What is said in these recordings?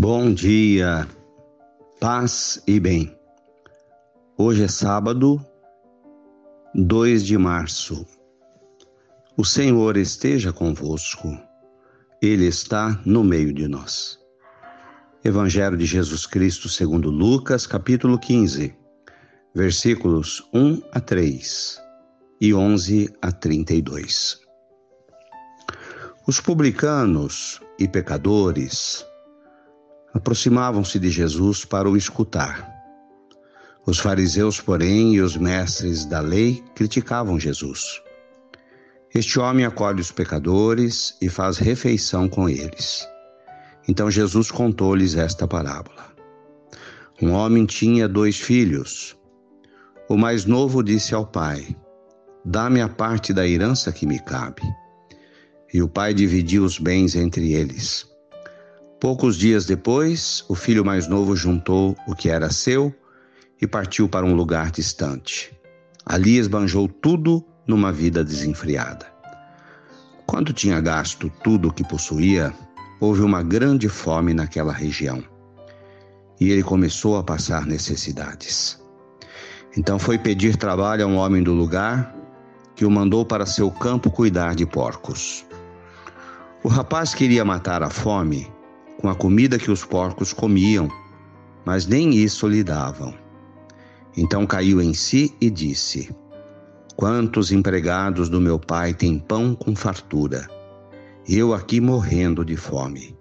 Bom dia, paz e bem. Hoje é sábado, 2 de março. O Senhor esteja convosco, Ele está no meio de nós. Evangelho de Jesus Cristo segundo Lucas, capítulo 15, versículos 1 a 3 e 11 a 32. Os publicanos e pecadores aproximavam-se de Jesus para o escutar. Os fariseus, porém, e os mestres da lei criticavam Jesus. Este homem acolhe os pecadores e faz refeição com eles. Então Jesus contou-lhes esta parábola. Um homem tinha dois filhos. O mais novo disse ao pai: Dá-me a parte da herança que me cabe. E o pai dividiu os bens entre eles. Poucos dias depois, o filho mais novo juntou o que era seu e partiu para um lugar distante. Ali esbanjou tudo numa vida desenfreada. Quando tinha gasto tudo o que possuía, houve uma grande fome naquela região. E ele começou a passar necessidades. Então foi pedir trabalho a um homem do lugar, que o mandou para seu campo cuidar de porcos. O rapaz queria matar a fome com a comida que os porcos comiam, mas nem isso lhe davam. Então caiu em si e disse: Quantos empregados do meu pai têm pão com fartura? Eu aqui morrendo de fome.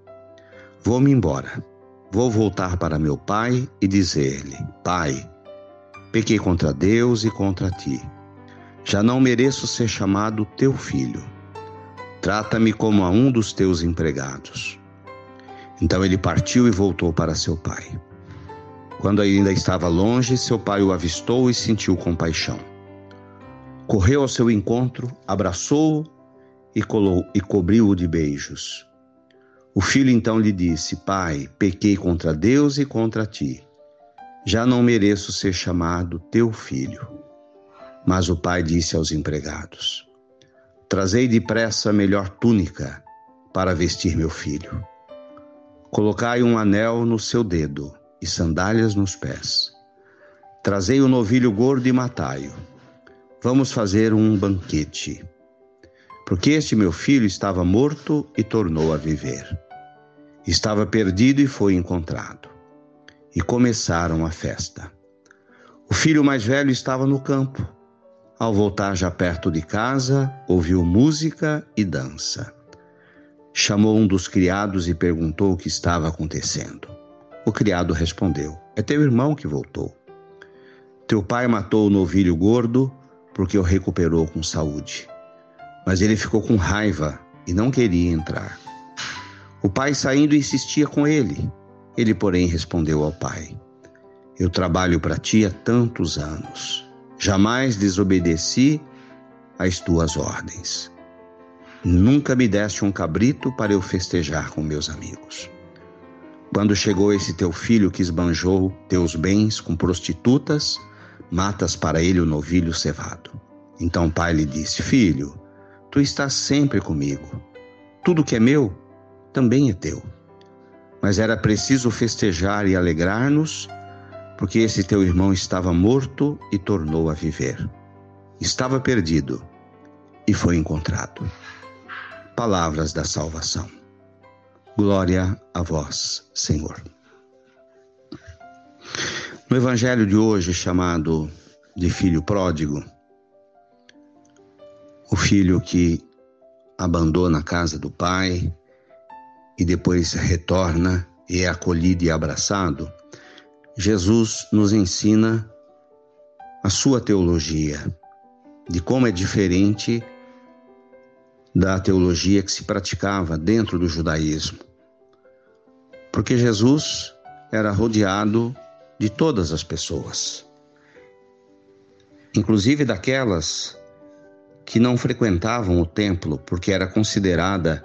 Vou-me embora. Vou voltar para meu pai e dizer-lhe: Pai, pequei contra Deus e contra ti. Já não mereço ser chamado teu filho. Trata-me como a um dos teus empregados. Então ele partiu e voltou para seu pai. Quando ainda estava longe, seu pai o avistou e sentiu compaixão. Correu ao seu encontro, abraçou-o e, e cobriu-o de beijos. O filho então lhe disse: Pai, pequei contra Deus e contra ti. Já não mereço ser chamado teu filho. Mas o pai disse aos empregados: Trazei depressa a melhor túnica para vestir meu filho Colocai um anel no seu dedo e sandálias nos pés. Trazei o novilho gordo e matai-o. Vamos fazer um banquete. Porque este meu filho estava morto e tornou a viver. Estava perdido e foi encontrado. E começaram a festa. O filho mais velho estava no campo. Ao voltar já perto de casa, ouviu música e dança chamou um dos criados e perguntou o que estava acontecendo. O criado respondeu: É teu irmão que voltou. Teu pai matou o novilho gordo porque o recuperou com saúde. Mas ele ficou com raiva e não queria entrar. O pai saindo insistia com ele. Ele, porém, respondeu ao pai: Eu trabalho para ti há tantos anos. Jamais desobedeci às tuas ordens. Nunca me deste um cabrito para eu festejar com meus amigos. Quando chegou esse teu filho que esbanjou teus bens com prostitutas, matas para ele o novilho cevado. Então o pai lhe disse: Filho, tu estás sempre comigo. Tudo que é meu também é teu. Mas era preciso festejar e alegrar-nos, porque esse teu irmão estava morto e tornou a viver. Estava perdido e foi encontrado palavras da salvação. Glória a vós, Senhor. No evangelho de hoje, chamado de filho pródigo, o filho que abandona a casa do pai e depois retorna e é acolhido e abraçado, Jesus nos ensina a sua teologia, de como é diferente da teologia que se praticava dentro do judaísmo. Porque Jesus era rodeado de todas as pessoas, inclusive daquelas que não frequentavam o templo, porque era considerada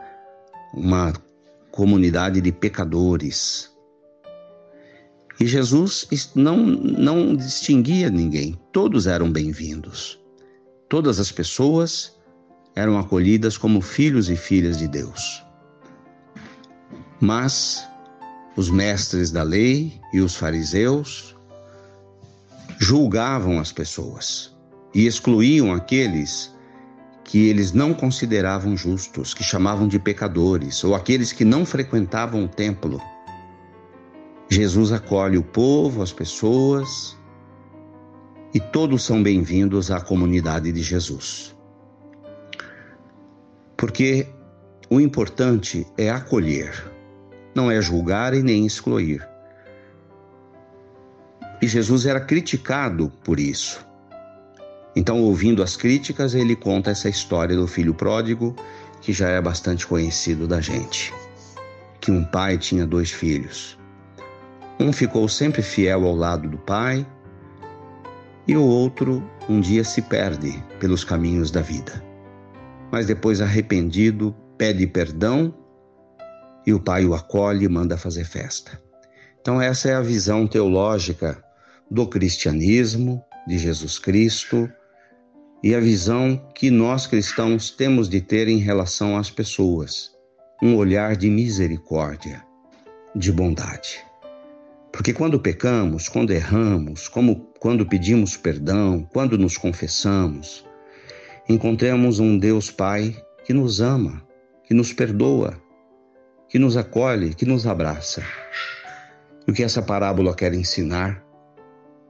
uma comunidade de pecadores. E Jesus não, não distinguia ninguém, todos eram bem-vindos. Todas as pessoas eram acolhidas como filhos e filhas de Deus. Mas os mestres da lei e os fariseus julgavam as pessoas e excluíam aqueles que eles não consideravam justos, que chamavam de pecadores, ou aqueles que não frequentavam o templo. Jesus acolhe o povo, as pessoas, e todos são bem-vindos à comunidade de Jesus. Porque o importante é acolher, não é julgar e nem excluir. E Jesus era criticado por isso. Então, ouvindo as críticas, ele conta essa história do filho pródigo, que já é bastante conhecido da gente. Que um pai tinha dois filhos. Um ficou sempre fiel ao lado do pai, e o outro um dia se perde pelos caminhos da vida. Mas depois, arrependido, pede perdão e o pai o acolhe e manda fazer festa. Então, essa é a visão teológica do cristianismo, de Jesus Cristo e a visão que nós cristãos temos de ter em relação às pessoas, um olhar de misericórdia, de bondade. Porque quando pecamos, quando erramos, como quando pedimos perdão, quando nos confessamos, encontramos um Deus Pai que nos ama, que nos perdoa, que nos acolhe, que nos abraça. E o que essa parábola quer ensinar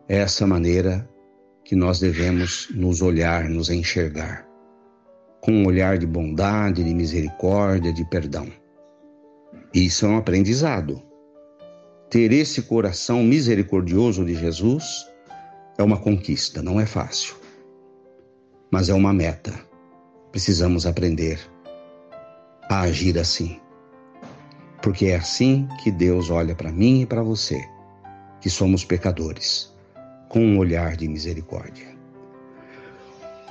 é essa maneira que nós devemos nos olhar, nos enxergar, com um olhar de bondade, de misericórdia, de perdão. Isso é um aprendizado. Ter esse coração misericordioso de Jesus é uma conquista, não é fácil, mas é uma meta. Precisamos aprender a agir assim. Porque é assim que Deus olha para mim e para você, que somos pecadores com um olhar de misericórdia.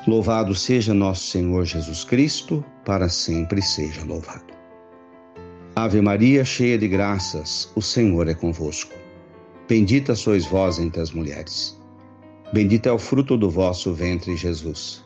Louvado seja nosso Senhor Jesus Cristo, para sempre seja louvado. Ave Maria, cheia de graças, o Senhor é convosco. Bendita sois vós entre as mulheres. Bendito é o fruto do vosso ventre, Jesus.